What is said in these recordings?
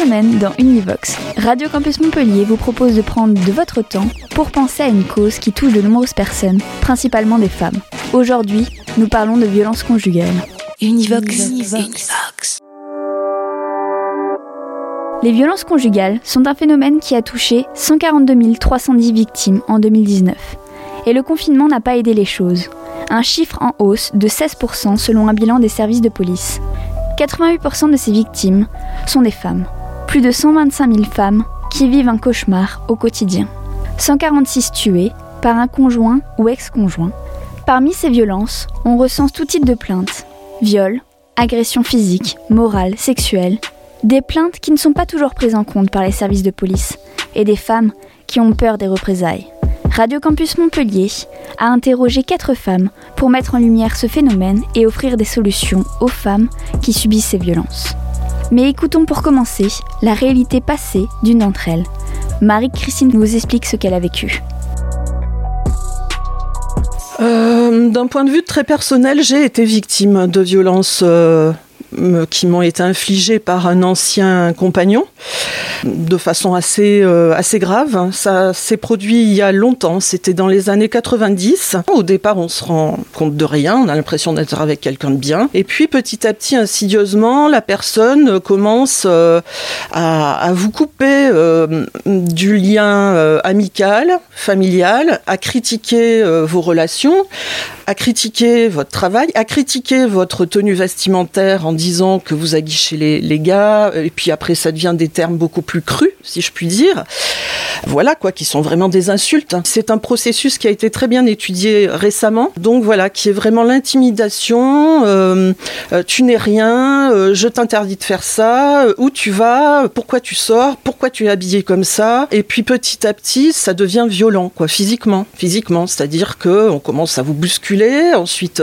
Semaine, dans Univox, Radio Campus Montpellier vous propose de prendre de votre temps pour penser à une cause qui touche de nombreuses personnes, principalement des femmes. Aujourd'hui, nous parlons de violences conjugales. Univox. Univox. Les violences conjugales sont un phénomène qui a touché 142 310 victimes en 2019. Et le confinement n'a pas aidé les choses. Un chiffre en hausse de 16% selon un bilan des services de police. 88% de ces victimes sont des femmes. Plus de 125 000 femmes qui vivent un cauchemar au quotidien. 146 tuées par un conjoint ou ex-conjoint. Parmi ces violences, on recense tout type de plaintes. Viol, agression physique, morale, sexuelle, des plaintes qui ne sont pas toujours prises en compte par les services de police et des femmes qui ont peur des représailles. Radio Campus Montpellier a interrogé quatre femmes pour mettre en lumière ce phénomène et offrir des solutions aux femmes qui subissent ces violences. Mais écoutons pour commencer la réalité passée d'une d'entre elles. Marie-Christine nous explique ce qu'elle a vécu. Euh, D'un point de vue très personnel, j'ai été victime de violences euh, qui m'ont été infligées par un ancien compagnon de façon assez, euh, assez grave. Ça s'est produit il y a longtemps, c'était dans les années 90. Au départ, on se rend compte de rien, on a l'impression d'être avec quelqu'un de bien. Et puis petit à petit, insidieusement, la personne commence euh, à, vous couper euh, du lien euh, amical, familial, à critiquer euh, vos relations, à critiquer votre travail, à critiquer votre tenue vestimentaire en disant que vous aguichez les, les gars, et puis après ça devient des termes beaucoup plus crus, si je puis dire. Voilà, quoi, qui sont vraiment des insultes. C'est un processus qui a été très bien étudié récemment, donc voilà, qui est vraiment l'intimidation, euh, euh, tu n'es rien, euh, je t'interdis de faire ça, où tu vas, pourquoi tu sors, pourquoi tu es habillé comme ça, et puis petit à petit, ça devient violent, quoi, physiquement, physiquement, c'est-à-dire que on commence à vous bousculer, ensuite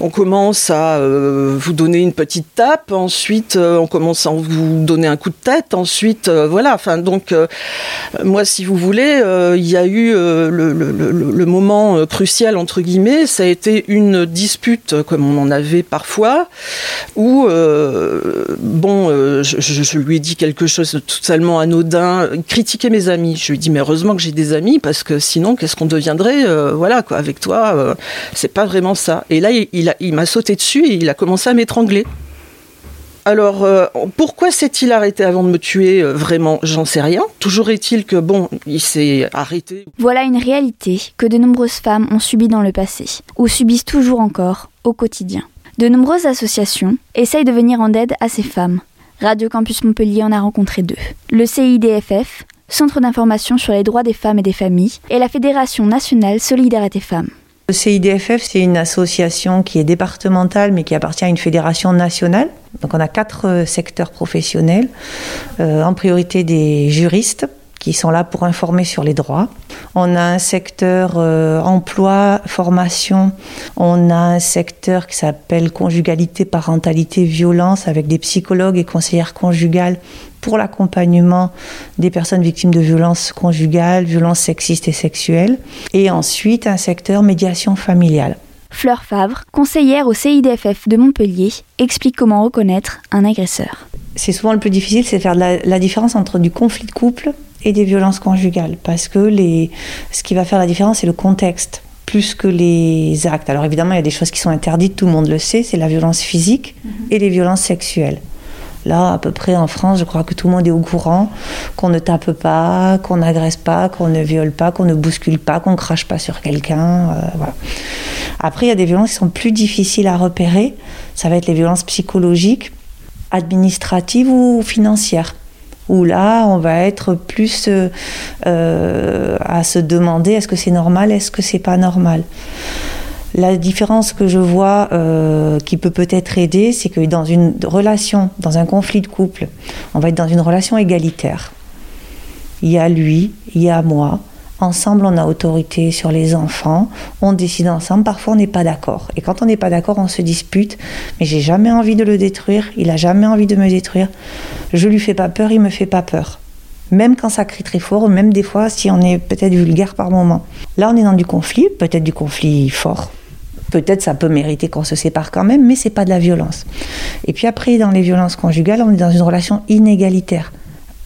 on commence à euh, vous donner une petite tape, ensuite euh, on commence à vous donner un coup de tête, ensuite euh, voilà, enfin donc moi si vous voulez, il y a eu le, moment crucial entre guillemets, ça a été une dispute comme on en avait parfois, où bon, je, lui ai dit quelque chose de totalement anodin, critiquer mes amis. Je lui ai dit mais heureusement que j'ai des amis parce que sinon qu'est-ce qu'on deviendrait, voilà quoi, avec toi, c'est pas vraiment ça. Et là il, il m'a sauté dessus et il a commencé à m'étrangler. Alors, euh, pourquoi s'est-il arrêté avant de me tuer euh, Vraiment, j'en sais rien. Toujours est-il que, bon, il s'est arrêté. Voilà une réalité que de nombreuses femmes ont subie dans le passé, ou subissent toujours encore au quotidien. De nombreuses associations essayent de venir en aide à ces femmes. Radio Campus Montpellier en a rencontré deux. Le CIDFF, Centre d'information sur les droits des femmes et des familles, et la Fédération nationale Solidarité Femmes. Le CIDFF, c'est une association qui est départementale mais qui appartient à une fédération nationale. Donc on a quatre secteurs professionnels, euh, en priorité des juristes qui sont là pour informer sur les droits. On a un secteur euh, emploi, formation. On a un secteur qui s'appelle conjugalité, parentalité, violence avec des psychologues et conseillères conjugales pour l'accompagnement des personnes victimes de violences conjugales, violences sexistes et sexuelles. Et ensuite, un secteur médiation familiale. Fleur Favre, conseillère au CIDFF de Montpellier, explique comment reconnaître un agresseur. C'est souvent le plus difficile, c'est faire la, la différence entre du conflit de couple et des violences conjugales. Parce que les, ce qui va faire la différence, c'est le contexte plus que les actes. Alors évidemment, il y a des choses qui sont interdites, tout le monde le sait, c'est la violence physique et les violences sexuelles. Là, à peu près en France, je crois que tout le monde est au courant qu'on ne tape pas, qu'on n'agresse pas, qu'on ne viole pas, qu'on ne bouscule pas, qu'on crache pas sur quelqu'un. Euh. Après, il y a des violences qui sont plus difficiles à repérer. Ça va être les violences psychologiques, administratives ou financières où là, on va être plus euh, à se demander est-ce que c'est normal, est-ce que c'est pas normal? La différence que je vois euh, qui peut peut-être aider, c'est que dans une relation, dans un conflit de couple, on va être dans une relation égalitaire. Il y a lui, il y a moi. Ensemble, on a autorité sur les enfants, on décide ensemble, parfois on n'est pas d'accord. Et quand on n'est pas d'accord, on se dispute, mais j'ai jamais envie de le détruire, il a jamais envie de me détruire. Je lui fais pas peur, il me fait pas peur. Même quand ça crie très fort, même des fois si on est peut-être vulgaire par moment. Là, on est dans du conflit, peut-être du conflit fort. Peut-être ça peut mériter qu'on se sépare quand même, mais c'est pas de la violence. Et puis après, dans les violences conjugales, on est dans une relation inégalitaire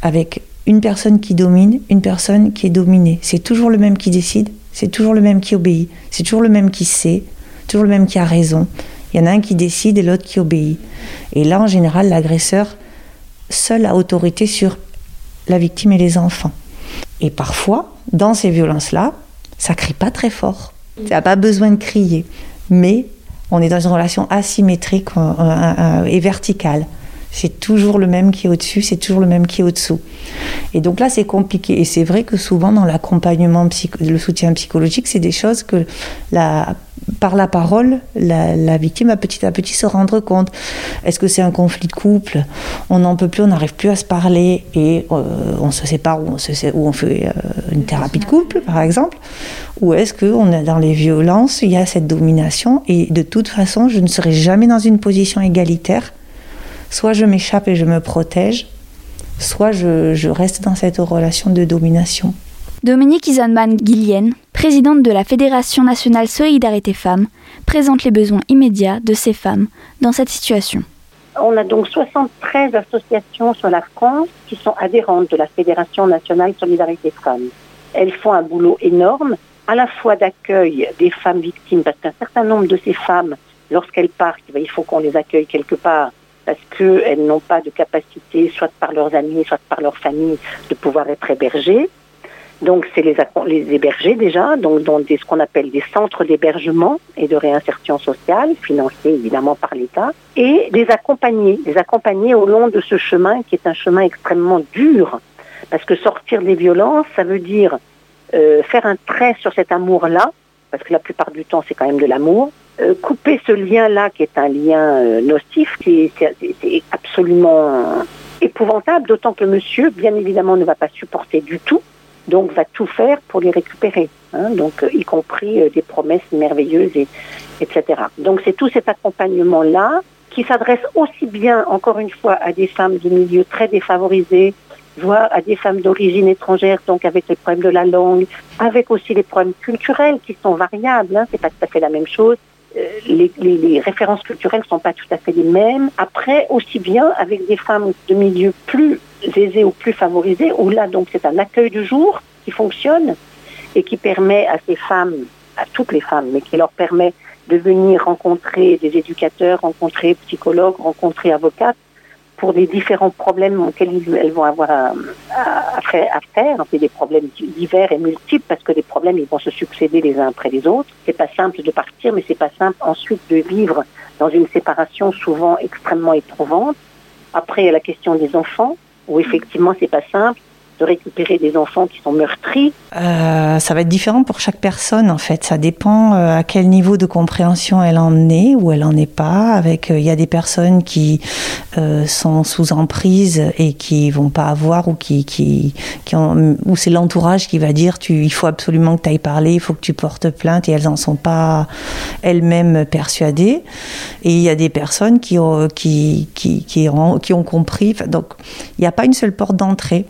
avec une personne qui domine, une personne qui est dominée. C'est toujours le même qui décide, c'est toujours le même qui obéit, c'est toujours le même qui sait, toujours le même qui a raison. Il y en a un qui décide et l'autre qui obéit. Et là, en général, l'agresseur seul a autorité sur la victime et les enfants. Et parfois, dans ces violences-là, ça crie pas très fort. Ça n'a pas besoin de crier. Mais on est dans une relation asymétrique et verticale. C'est toujours le même qui est au-dessus, c'est toujours le même qui est au-dessous. Et donc là, c'est compliqué. Et c'est vrai que souvent, dans l'accompagnement, le soutien psychologique, c'est des choses que par la parole, la, victime va petit à petit se rendre compte. Est-ce que c'est un conflit de couple? On n'en peut plus, on n'arrive plus à se parler et euh, on se sépare ou on, se, ou on fait euh, une thérapie de couple, par exemple Ou est-ce qu'on est dans les violences, il y a cette domination et de toute façon, je ne serai jamais dans une position égalitaire soit je m'échappe et je me protège, soit je, reste dans cette relation de domination. Dominique Isanman-Guillienne, présidente de la Fédération nationale Solidarité Femmes, présente les besoins immédiats de ces femmes dans cette situation. On a donc 73 associations sur la France qui sont adhérentes de la Fédération nationale Solidarité Femmes. Elles font un boulot énorme, à la fois d'accueil des femmes victimes, parce qu'un certain nombre de ces femmes, lorsqu'elles partent, ben, il faut qu'on les accueille quelque part parce qu'elles n'ont pas de capacité, soit par leurs amis, soit par leur famille, de pouvoir être hébergées. Donc, c'est les, héberger déjà, donc dans ce qu'on appelle des centres d'hébergement et de réinsertion sociale, financés évidemment par l'État, et les accompagner, les accompagner au long de ce chemin qui est un chemin extrêmement dur, parce que sortir des violences, ça veut dire euh, faire un trait sur cet amour-là, parce que la plupart du temps, c'est quand même de l'amour, euh, couper ce lien-là, qui est un lien euh, nocif, qui est, absolument épouvantable, d'autant que monsieur, bien évidemment, ne va pas supporter du tout, donc va tout faire pour les récupérer, hein, donc euh, y compris des promesses merveilleuses, et, etc. Donc c'est tout cet accompagnement-là qui s'adresse aussi bien, encore une fois, à des femmes de milieux très défavorisés, voire à des femmes d'origine étrangère, donc avec les problèmes de la langue, avec aussi les problèmes culturels qui sont variables, hein, c'est pas tout à fait la même chose, euh, les, références culturelles ne sont pas tout à fait les mêmes. Après, aussi bien avec des femmes de milieux plus aisés ou plus favorisés, où là, donc, c'est un accueil du jour qui fonctionne et qui permet à ces femmes, à toutes les femmes, mais qui leur permet de venir rencontrer des éducateurs, rencontrer psychologues, rencontrer avocates, pour les différents problèmes auxquels elles vont avoir à, à, faire. Des problèmes divers et multiples parce que les problèmes ils vont se succéder les uns après les autres. C'est pas simple de partir, mais c'est pas simple ensuite de vivre dans une séparation souvent extrêmement éprouvante. Après, il y a la question des enfants où effectivement c'est pas simple de récupérer des enfants qui sont meurtris euh, Ça va être différent pour chaque personne en fait. Ça dépend euh, à quel niveau de compréhension elle en est ou elle en est pas. Avec, euh, il y a des personnes qui sont sous emprise et qui vont pas avoir ou qui, qui, qui ont, ou c'est l'entourage qui va dire tu, il faut absolument que tu ailles parler, il faut que tu portes plainte et elles en sont pas elles-mêmes persuadées. Et il y a des personnes qui ont, qui, qui, qui ont, qui ont compris. Donc, il n'y a pas une seule porte d'entrée.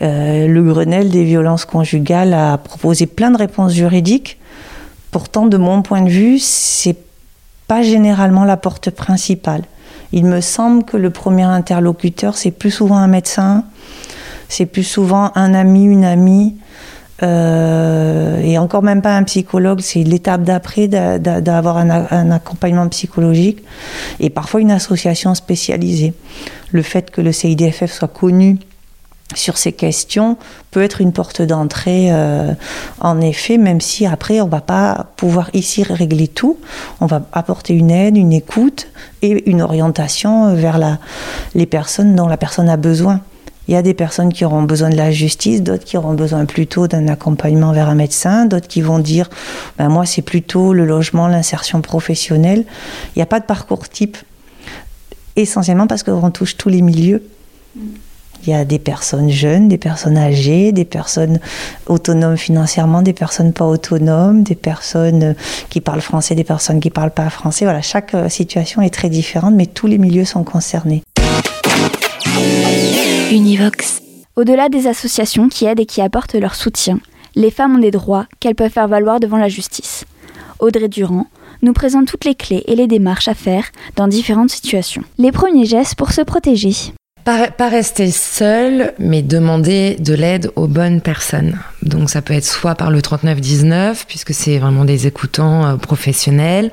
Euh, le Grenelle des violences conjugales a proposé plein de réponses juridiques. Pourtant, de mon point de vue, c'est pas généralement la porte principale. Il me semble que le premier interlocuteur, c'est plus souvent un médecin, c'est plus souvent un ami, une amie, euh, et encore même pas un psychologue, c'est l'étape d'après d'avoir un, un, accompagnement psychologique, et parfois une association spécialisée. Le fait que le CIDFF soit connu sur ces questions peut être une porte d'entrée euh, en effet, même si après on va pas pouvoir ici régler tout, on va apporter une aide, une écoute et une orientation vers les personnes dont la personne a besoin. Il y a des personnes qui auront besoin de la justice, d'autres qui auront besoin plutôt d'un accompagnement vers un médecin, d'autres qui vont dire ben moi c'est plutôt le logement, l'insertion professionnelle. Il n'y a pas de parcours type, essentiellement parce qu'on touche tous les milieux. Il y a des personnes jeunes, des personnes âgées, des personnes autonomes financièrement, des personnes pas autonomes, des personnes qui parlent français, des personnes qui parlent pas français. Voilà, chaque euh, situation est très différente, mais tous les milieux sont concernés. Univox. Au-delà des associations qui aident et qui apportent leur soutien, les femmes ont des droits qu'elles peuvent faire valoir devant la justice. Audrey Durand nous présente toutes les clés et les démarches à faire dans différentes situations. Les premiers gestes pour se protéger. Pas, rester seul, mais demander de l'aide aux bonnes personnes. Donc ça peut être soit par le 3919, puisque c'est vraiment des écoutants euh, professionnels,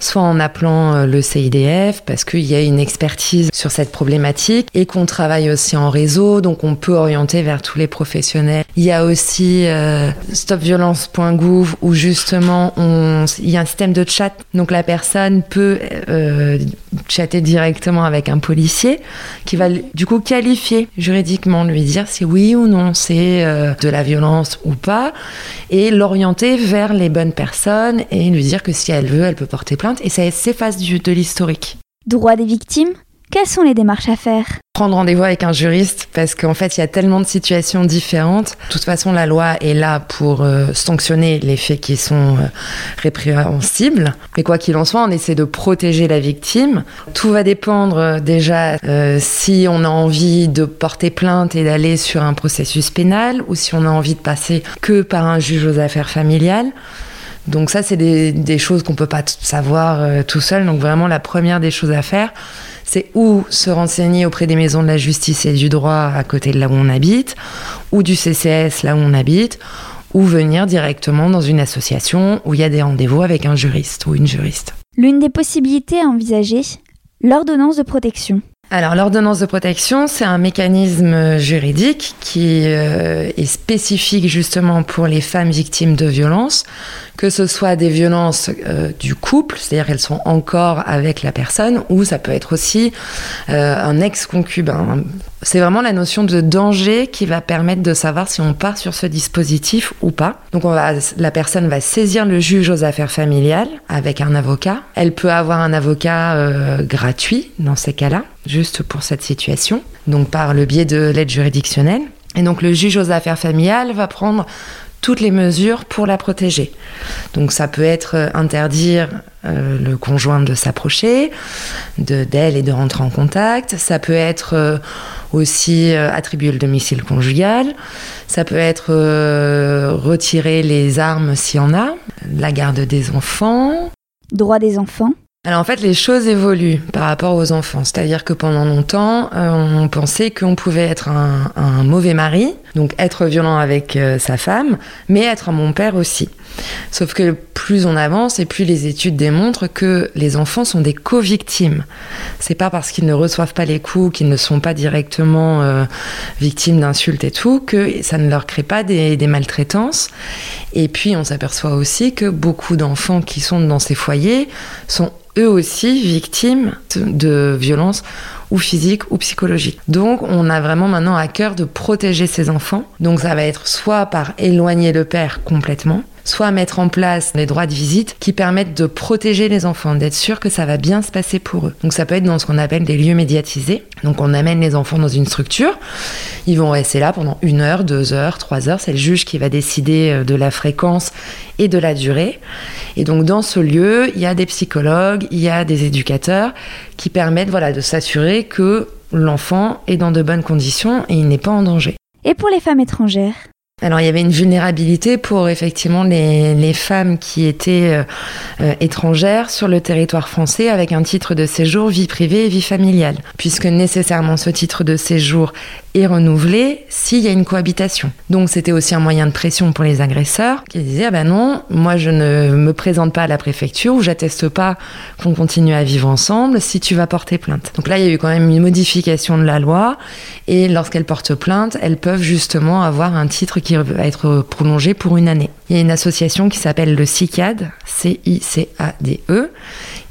soit en appelant euh, le CIDF, parce qu'il y a une expertise sur cette problématique et qu'on travaille aussi en réseau, donc on peut orienter vers tous les professionnels. Il y a aussi euh, stopviolence.gouv où justement il y a un système de chat, donc la personne peut euh, chatter directement avec un policier qui va du coup qualifier juridiquement, lui dire si oui ou non c'est de la violence ou pas, et l'orienter vers les bonnes personnes et lui dire que si elle veut, elle peut porter plainte et ça s'efface de l'historique. Droits des victimes? Quelles sont les démarches à faire? Prendre rendez-vous avec un juriste parce qu'en fait il y a tellement de situations différentes. De toute façon la loi est là pour euh, sanctionner les faits qui sont euh, répréhensibles. Mais quoi qu'il en soit, on essaie de protéger la victime. Tout va dépendre euh, déjà si on a envie de porter plainte et d'aller sur un processus pénal ou si on a envie de passer que par un juge aux affaires familiales. Donc ça, c'est des, des choses qu'on peut pas savoir tout seul. Donc vraiment, la première des choses à faire, c'est ou se renseigner auprès des maisons de la justice et du droit à côté de là où on habite, ou du CCS là où on habite, ou venir directement dans une association où il y a des rendez-vous avec un juriste ou une juriste. L'une des possibilités à envisager, l'ordonnance de protection. Alors l'ordonnance de protection, c'est un mécanisme juridique qui euh, est spécifique justement pour les femmes victimes de violences, que ce soit des violences euh, du couple, c'est-à-dire qu'elles sont encore avec la personne, ou ça peut être aussi euh, un ex-concubin. C'est vraiment la notion de danger qui va permettre de savoir si on part sur ce dispositif ou pas. Donc la personne va saisir le juge aux affaires familiales avec un avocat. Elle peut avoir un avocat gratuit dans ces cas-là, juste pour cette situation, donc par le biais de l'aide juridictionnelle. Et donc le juge aux affaires familiales va prendre toutes les mesures pour la protéger. Donc ça peut être euh, interdire euh, le conjoint de s'approcher de d'elle et de rentrer en contact. Ça peut être euh, aussi attribuer le domicile conjugal. Ça peut être retirer les armes s'il y en a, la garde des enfants. Droits des enfants. Alors en fait, les choses évoluent par rapport aux enfants. C'est-à-dire que pendant longtemps, euh, on pensait qu'on pouvait être un, mauvais mari, donc être violent avec euh, sa femme, mais être un bon père aussi. Sauf que plus on avance et plus les études démontrent que les enfants sont des co-victimes. C'est pas parce qu'ils ne reçoivent pas les coups, qu'ils ne sont pas directement euh, victimes d'insultes et tout, que ça ne leur crée pas des, des maltraitances. Et puis on s'aperçoit aussi que beaucoup d'enfants qui sont dans ces foyers sont eux aussi victimes de violences ou physiques ou psychologiques. Donc on a vraiment maintenant à cœur de protéger ces enfants. Donc ça va être soit par éloigner le père complètement, soit mettre en place les droits de visite qui permettent de protéger les enfants, d'être sûr que ça va bien se passer pour eux. Donc ça peut être dans ce qu'on appelle des lieux médiatisés. Donc on amène les enfants dans une structure, ils vont rester là pendant une heure, deux heures, trois heures. C'est le juge qui va décider euh, de la fréquence et de la durée. Et donc dans ce lieu, il y a des psychologues, il y a des éducateurs qui permettent voilà, de s'assurer que l'enfant est dans de bonnes conditions et il n'est pas en danger. Et pour les femmes étrangères? Alors il y avait une vulnérabilité pour effectivement les, femmes qui étaient euh, euh, étrangères sur le territoire français avec un titre de séjour vie privée et vie familiale, puisque nécessairement ce titre de séjour est renouvelé s'il y a une cohabitation. Donc c'était aussi un moyen de pression pour les agresseurs qui disaient ah ben non, moi je ne me présente pas à la préfecture ou j'atteste pas qu'on continue à vivre ensemble si tu vas porter plainte. Donc là il y a eu quand même une modification de la loi et lorsqu'elles portent plainte, elles peuvent justement avoir un titre qui va être prolongé pour une année. Il y a une association qui s'appelle le CICAD, C-I-C-A-D-E,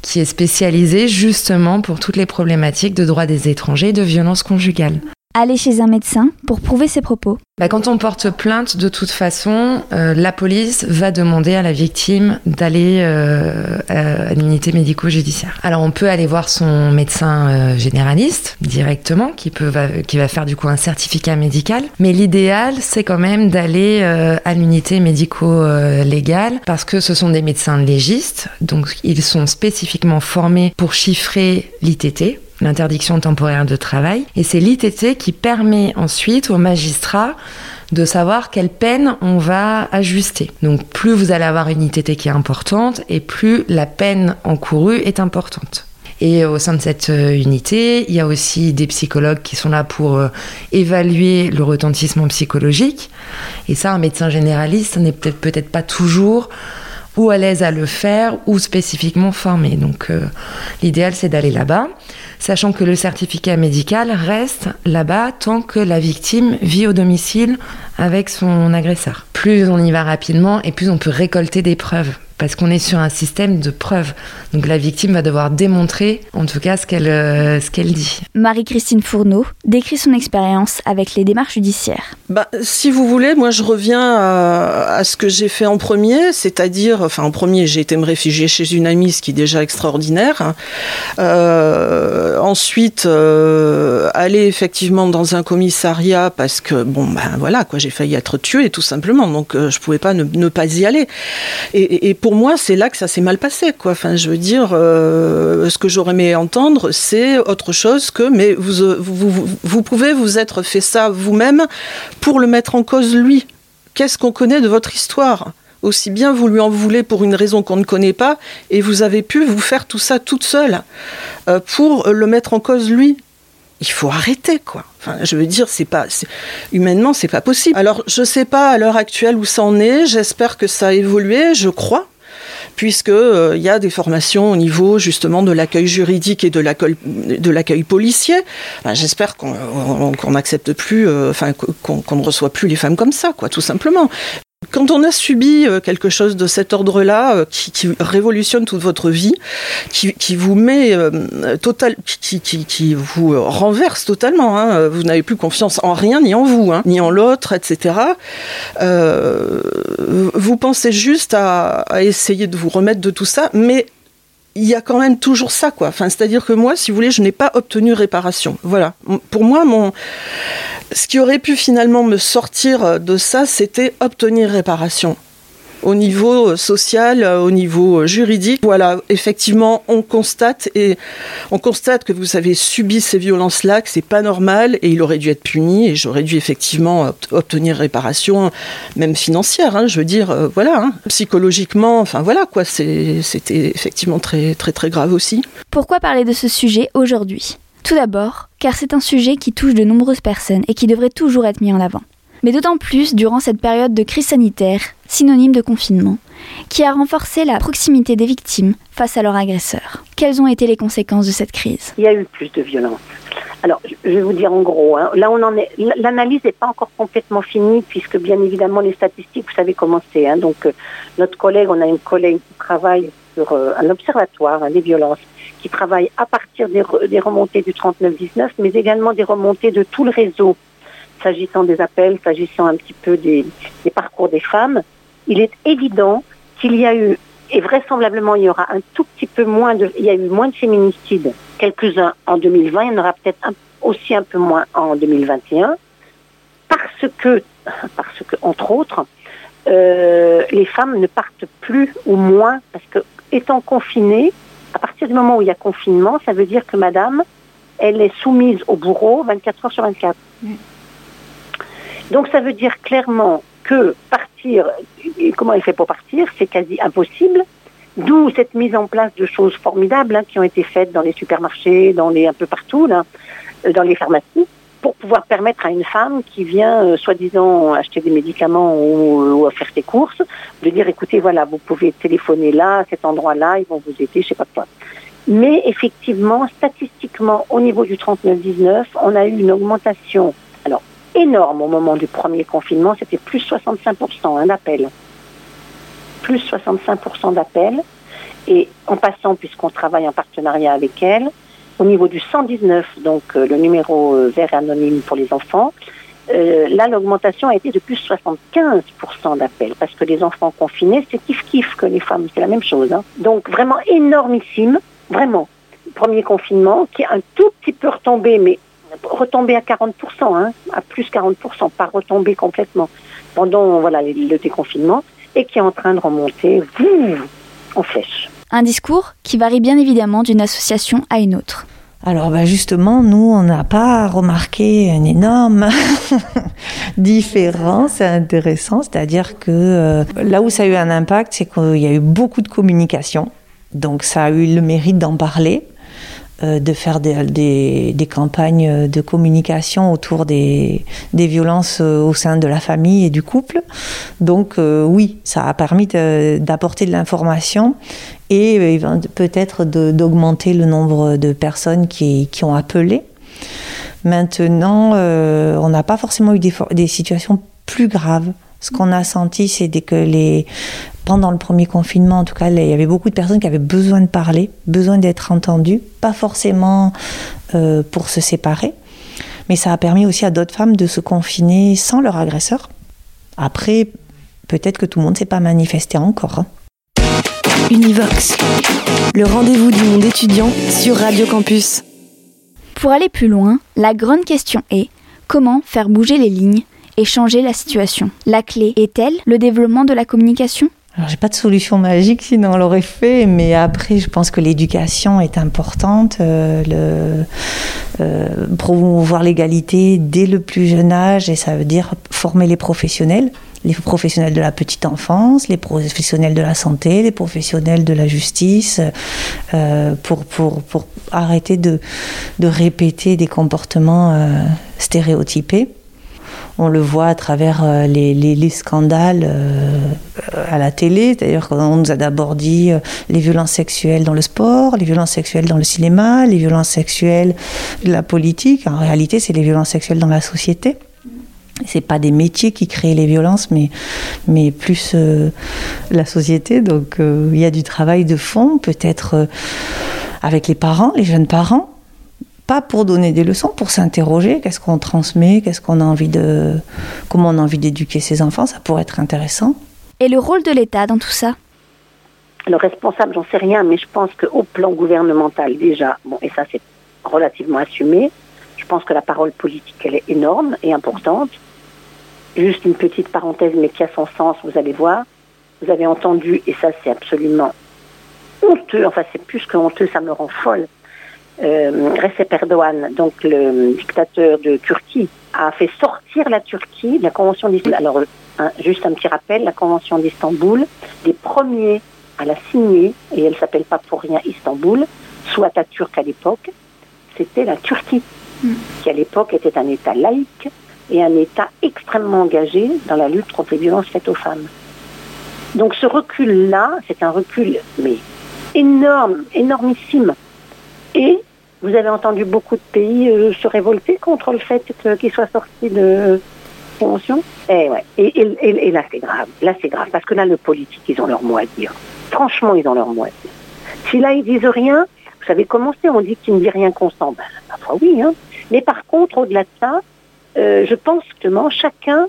qui est spécialisée justement pour toutes les problématiques de droits des étrangers et de violences conjugales. Aller chez un médecin pour prouver ses propos. Bah, quand on porte plainte, de toute façon, euh, la police va demander à la victime d'aller euh, à l'unité médico-judiciaire. Alors on peut aller voir son médecin euh, généraliste directement, qui, peut, qui va faire du coup un certificat médical. Mais l'idéal, c'est quand même d'aller à l'unité médico-légale, parce que ce sont des médecins légistes, donc ils sont spécifiquement formés pour chiffrer l'ITT, l'interdiction temporaire de travail. Et c'est l'ITT qui permet ensuite aux magistrats de savoir quelle peine on va ajuster. Donc plus vous allez avoir une ITT qui est importante et plus la peine encourue est importante. Et au sein de cette euh, unité, il y a aussi des psychologues qui sont là pour euh, évaluer le retentissement psychologique. Et ça, un médecin généraliste n'est peut-être peut-être pas toujours ou à l'aise à le faire ou spécifiquement formé. Donc euh, l'idéal c'est d'aller là-bas sachant que le certificat médical reste là-bas tant que la victime vit au domicile avec son agresseur. Plus on y va rapidement et plus on peut récolter des preuves parce qu'on est sur un système de preuves. Donc la victime va devoir démontrer, en tout cas, ce qu'elle euh, ce qu'elle dit. Marie-Christine Fourneau décrit son expérience avec les démarches judiciaires. Bah, si vous voulez, moi je reviens à, ce que j'ai fait en premier, c'est-à-dire, enfin en premier, j'ai été me réfugier chez une amie, ce qui est déjà extraordinaire. Euh, ensuite, euh, aller effectivement dans un commissariat parce que bon ben voilà quoi, j'ai failli être tuée tout simplement, donc je pouvais pas ne, pas y aller. Et, et pour moi, c'est là que ça s'est mal passé. Quoi. Enfin, je veux dire, euh, ce que j'aurais aimé entendre, c'est autre chose que, mais vous, vous, vous pouvez vous être fait ça vous-même pour le mettre en cause lui. Qu'est-ce qu'on connaît de votre histoire? Aussi bien vous lui en voulez pour une raison qu'on ne connaît pas, et vous avez pu vous faire tout ça toute seule euh, pour le mettre en cause lui. Il faut arrêter, quoi. Enfin, je veux dire, c'est pas humainement, c'est pas possible. Alors, je sais pas à l'heure actuelle où ça en est. J'espère que ça a évolué. Je crois puisque euh, il y a des formations au niveau justement de l'accueil juridique et de l'accueil policier. J'espère qu'on n'accepte plus, euh, enfin qu'on ne reçoit plus les femmes comme ça, quoi, tout simplement. Quand on a subi euh, quelque chose de cet ordre-là, euh, qui, révolutionne toute votre vie, qui, vous met euh, total, qui, vous renverse totalement, hein, vous n'avez plus confiance en rien, ni en vous, hein, ni en l'autre, etc. vous pensez juste à, à essayer de vous remettre de tout ça, mais il y a quand même toujours ça, quoi. C'est-à-dire que moi, si vous voulez, je n'ai pas obtenu réparation. Voilà. Pour moi, mon, ce qui aurait pu finalement me sortir de ça, c'était obtenir réparation au niveau euh, social, euh, au niveau euh, juridique. Voilà, effectivement, on constate que vous avez subi ces violences-là, que c'est pas normal et il aurait dû être puni et j'aurais dû effectivement obtenir réparation, même financière. Hein, je veux dire, voilà, hein. psychologiquement, enfin voilà quoi, c'était effectivement très très très grave aussi. Pourquoi parler de ce sujet aujourd'hui? Tout d'abord, car c'est un sujet qui touche de nombreuses personnes et qui devrait toujours être mis en avant mais d'autant plus durant cette période de crise sanitaire, synonyme de confinement, qui a renforcé la proximité des victimes face à leurs agresseurs. Quelles ont été les conséquences de cette crise? Il y a eu plus de violence. Alors, je vais vous dire en gros, hein, là on en est, l'analyse n'est pas encore complètement finie puisque bien évidemment les statistiques, vous savez comment c'est. Hein, donc, euh, notre collègue, on a une collègue qui travaille sur euh, un observatoire hein, des violences, qui travaille à partir des, des remontées du 39-19, mais également des remontées de tout le réseau s'agissant des appels, s'agissant un petit peu des, parcours des femmes, il est évident qu'il y a eu, et vraisemblablement il y aura un tout petit peu moins de, il y a eu moins de féminicides, quelques-uns en 2020, il y en aura peut-être aussi un peu moins en 2021, parce que, parce que entre autres, euh, les femmes ne partent plus ou moins, parce que étant confinées, à partir du moment où il y a confinement, ça veut dire que madame, elle est soumise au bourreau 24 heures sur 24. Donc ça veut dire clairement que partir, comment elle fait pour partir, c'est quasi impossible. D'où cette mise en place de choses formidables hein, qui ont été faites dans les supermarchés, dans les un peu partout, là, euh, dans les pharmacies, pour pouvoir permettre à une femme qui vient, euh, soi-disant, acheter des médicaments ou, ou, faire ses courses, de dire écoutez, voilà, vous pouvez téléphoner là, à cet endroit-là, ils vont vous aider, je sais pas quoi. Mais effectivement, statistiquement, au niveau du 39-19, on a eu une augmentation énorme au moment du premier confinement, c'était plus 65% un appel. Plus 65% d'appels. Et en passant, puisqu'on travaille en partenariat avec elle, au niveau du 119, donc le numéro vert anonyme pour les enfants, là, l'augmentation a été de plus 75% d'appels, parce que les enfants confinés, c'est kiff-kiff que les femmes, c'est la même chose. Hein. Donc, vraiment énormissime, vraiment. Premier confinement, qui est un tout petit peu retombé, mais retombé à 40%, hein, à plus 40%, pas retombé complètement pendant voilà, le déconfinement, et qui est en train de remonter en flèche. Un discours qui varie bien évidemment d'une association à une autre. Alors bah justement, nous, on n'a pas remarqué une énorme différence, c'est intéressant, c'est-à-dire que euh, là où ça a eu un impact, c'est qu'il y a eu beaucoup de communication, donc ça a eu le mérite d'en parler. Euh, de faire des, des, campagnes de communication autour des, des, violences euh, au sein de la famille et du couple. Donc oui, ça a permis d'apporter de, de l'information et euh, peut-être d'augmenter le nombre de personnes qui, qui ont appelé. Maintenant, euh, on n'a pas forcément eu des, des, situations plus graves. Ce qu'on a senti, c'est que les, pendant le premier confinement, en tout cas, il y avait beaucoup de personnes qui avaient besoin de parler, besoin d'être entendues, pas forcément euh, pour se séparer, mais ça a permis aussi à d'autres femmes de se confiner sans leur agresseur. Après, peut-être que tout le monde ne s'est pas manifesté encore. Hein. Univox, le rendez-vous du monde étudiant sur Radio Campus. Pour aller plus loin, la grande question est comment faire bouger les lignes et changer la situation La clé est-elle le développement de la communication? Alors, j'ai pas de solution magique, sinon on l'aurait fait, mais après, je pense que l'éducation est importante, euh, euh, promouvoir l'égalité dès le plus jeune âge, et ça veut dire former les professionnels les professionnels de la petite enfance, les professionnels de la santé, les professionnels de la justice, euh, pour, pour, pour, arrêter de, de, répéter des comportements stéréotypés. On le voit à travers euh, les, les, les, scandales euh, à la télé. D'ailleurs, on nous a d'abord dit euh, les violences sexuelles dans le sport, les violences sexuelles dans le cinéma, les violences sexuelles de la politique. En réalité, c'est les violences sexuelles dans la société c'est pas des métiers qui créent les violences, mais, mais plus la société. Donc il y a du travail de fond, peut-être avec les parents, les jeunes parents, pas pour donner des leçons, pour s'interroger, qu'est-ce qu'on transmet, qu'est-ce qu'on a envie de, comment on a envie d'éduquer ses enfants, ça pourrait être intéressant. Et le rôle de l'État dans tout ça? Le responsable, j'en sais rien, mais je pense qu'au plan gouvernemental déjà, bon, et ça c'est relativement assumé, je pense que la parole politique, elle est énorme et importante. Juste une petite parenthèse, mais qui a son sens, vous allez voir. Vous avez entendu, et ça c'est absolument honteux, enfin c'est plus que honteux, ça me rend folle. Euh, Recep Erdogan, donc le dictateur de Turquie, a fait sortir la Turquie de la Convention d'Istanbul. Alors, juste un petit rappel, la Convention d'Istanbul, les premiers à la signer, et elle s'appelle pas pour rien Istanbul, soit à Turc à l'époque, c'était la Turquie, mm. qui à l'époque était un État laïque, et un État extrêmement engagé dans la lutte contre les violences faites aux femmes. Donc ce recul-là, c'est un recul mais énorme, énormissime. Et vous avez entendu beaucoup de pays euh, se révolter contre le fait qu'ils soient sortis de convention. Eh ouais. Et, et, et, là c'est grave. Là c'est grave parce que là le politique ils ont leur mot à dire. Franchement ils ont leur mot à dire. Si là ils disent rien, vous savez comment c'est? On dit qu'il ne dit rien constant. Ben, parfois oui. Hein. Mais par contre au-delà de ça, euh, je pense que chacun,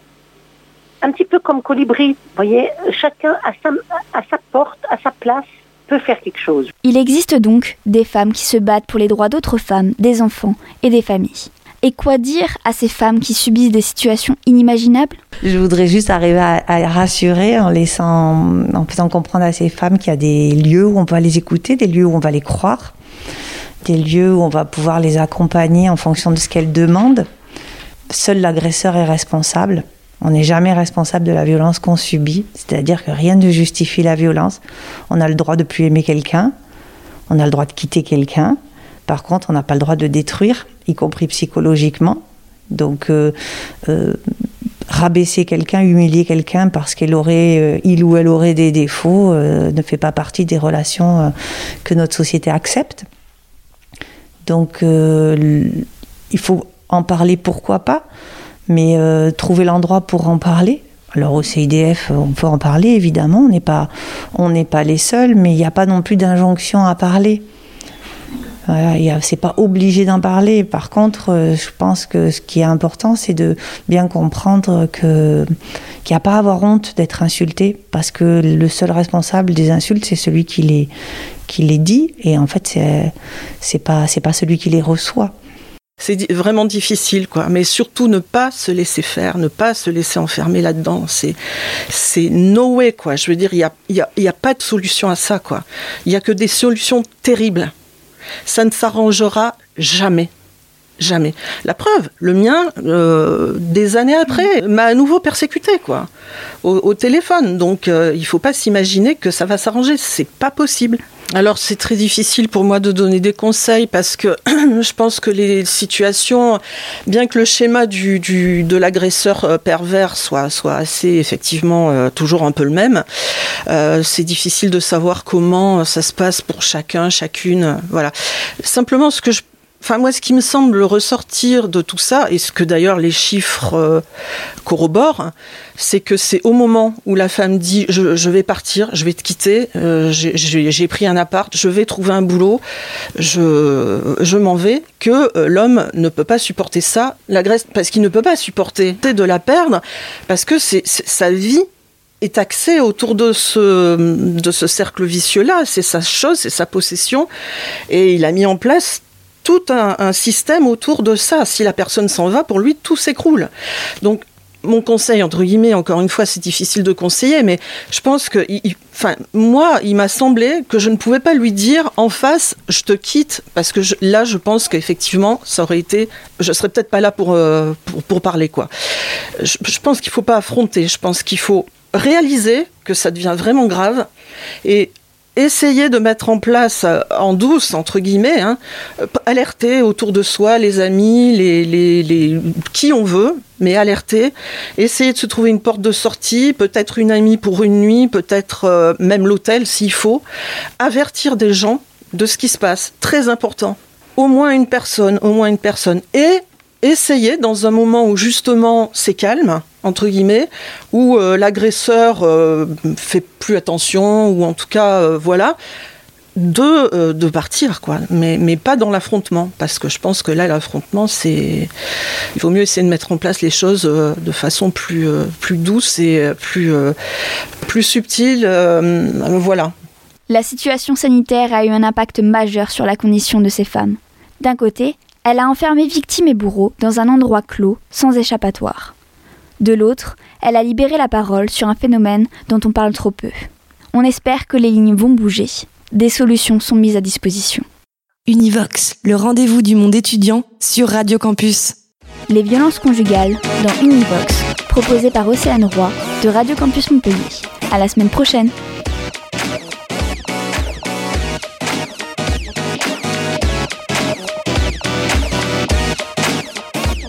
un petit peu comme colibri, vous voyez, chacun sa, à sa porte, à sa place, peut faire quelque chose. Il existe donc des femmes qui se battent pour les droits d'autres femmes, des enfants et des familles. Et quoi dire à ces femmes qui subissent des situations inimaginables? Je voudrais juste arriver à, rassurer en laissant, en faisant comprendre à ces femmes qu'il y a des lieux où on va les écouter, des lieux où on va les croire, des lieux où on va pouvoir les accompagner en fonction de ce qu'elles demandent seul l'agresseur est responsable. On n'est jamais responsable de la violence qu'on subit, c'est-à-dire que rien ne justifie la violence. On a le droit de plus aimer quelqu'un, on a le droit de quitter quelqu'un. Par contre, on n'a pas le droit de détruire, y compris psychologiquement. Donc, euh, euh, rabaisser quelqu'un, humilier quelqu'un parce qu'il aurait, euh, il ou elle aurait des défauts, ne fait pas partie des relations que notre société accepte. Donc, il faut en parler, pourquoi pas, mais euh, trouver l'endroit pour en parler. Alors au CIDF, on peut en parler évidemment, on n'est pas, on n'est pas les seuls, mais il n'y a pas non plus d'injonction à parler. Voilà, c'est pas obligé d'en parler. Par contre, euh, je pense que ce qui est important, c'est de bien comprendre qu'il n'y a pas à avoir honte d'être insulté, parce que le seul responsable des insultes, c'est celui qui les qui les dit, et en fait, c'est c'est pas pas celui qui les reçoit. C'est vraiment difficile, quoi. Mais surtout ne pas se laisser faire, ne pas se laisser enfermer là-dedans. C'est, c'est no way, quoi. Je veux dire, il n'y a, y a, y a pas de solution à ça, quoi. Il n'y a que des solutions terribles. Ça ne s'arrangera jamais. Jamais. La preuve, le mien, euh, des années après, m'a à nouveau persécuté, quoi, au, téléphone. Donc, euh, il ne faut pas s'imaginer que ça va s'arranger. C'est pas possible. Alors c'est très difficile pour moi de donner des conseils parce que je pense que les situations, bien que le schéma du, du de l'agresseur euh, pervers soit, soit assez effectivement euh, toujours un peu le même, euh, c'est difficile de savoir comment ça se passe pour chacun, chacune. Voilà. Simplement ce que je Enfin, moi, ce qui me semble ressortir de tout ça, et ce que d'ailleurs les chiffres euh, corroborent, c'est que c'est au moment où la femme dit je, vais partir, je vais te quitter, euh, j'ai pris un appart, je vais trouver un boulot, je, je m'en vais, que euh, l'homme ne peut pas supporter ça, la Grèce, parce qu'il ne peut pas supporter de la perdre, parce que c'est sa vie est axée autour de ce, de ce cercle vicieux-là, c'est sa chose, c'est sa possession, et il a mis en place tout un, système autour de ça. Si la personne s'en va, pour lui, tout s'écroule. Donc, mon conseil, entre guillemets, encore une fois, c'est difficile de conseiller, mais je pense que, enfin, moi, il m'a semblé que je ne pouvais pas lui dire en face, je te quitte, parce que là, je pense qu'effectivement, ça aurait été, je serais peut-être pas là pour, euh, pour, parler, quoi. Je, je pense qu'il faut pas affronter, je pense qu'il faut réaliser que ça devient vraiment grave et essayer de mettre en place euh, en douce, entre guillemets, hein, euh, alerter autour de soi les amis, les, qui on veut, mais alerter, essayer de se trouver une porte de sortie, peut-être une amie pour une nuit, peut-être euh, même l'hôtel s'il faut, avertir des gens de ce qui se passe, très important. Au moins une personne, au moins une personne. Et essayer, dans un moment où justement c'est calme, entre guillemets, où euh, l'agresseur euh, fait plus attention, ou en tout cas, euh, voilà, de, de partir, quoi. Mais, mais pas dans l'affrontement, parce que je pense que là, l'affrontement, c'est. Il vaut mieux essayer de mettre en place les choses de façon plus, plus douce et plus, plus subtile. voilà. La situation sanitaire a eu un impact majeur sur la condition de ces femmes. D'un côté, elle a enfermé victimes et bourreaux dans un endroit clos, sans échappatoire. De l'autre, elle a libéré la parole sur un phénomène dont on parle trop peu. On espère que les lignes vont bouger. Des solutions sont mises à disposition. Univox, le rendez-vous du monde étudiant sur Radio Campus. Les violences conjugales dans Univox, proposé par Océane Roy de Radio Campus Montpellier. À la semaine prochaine.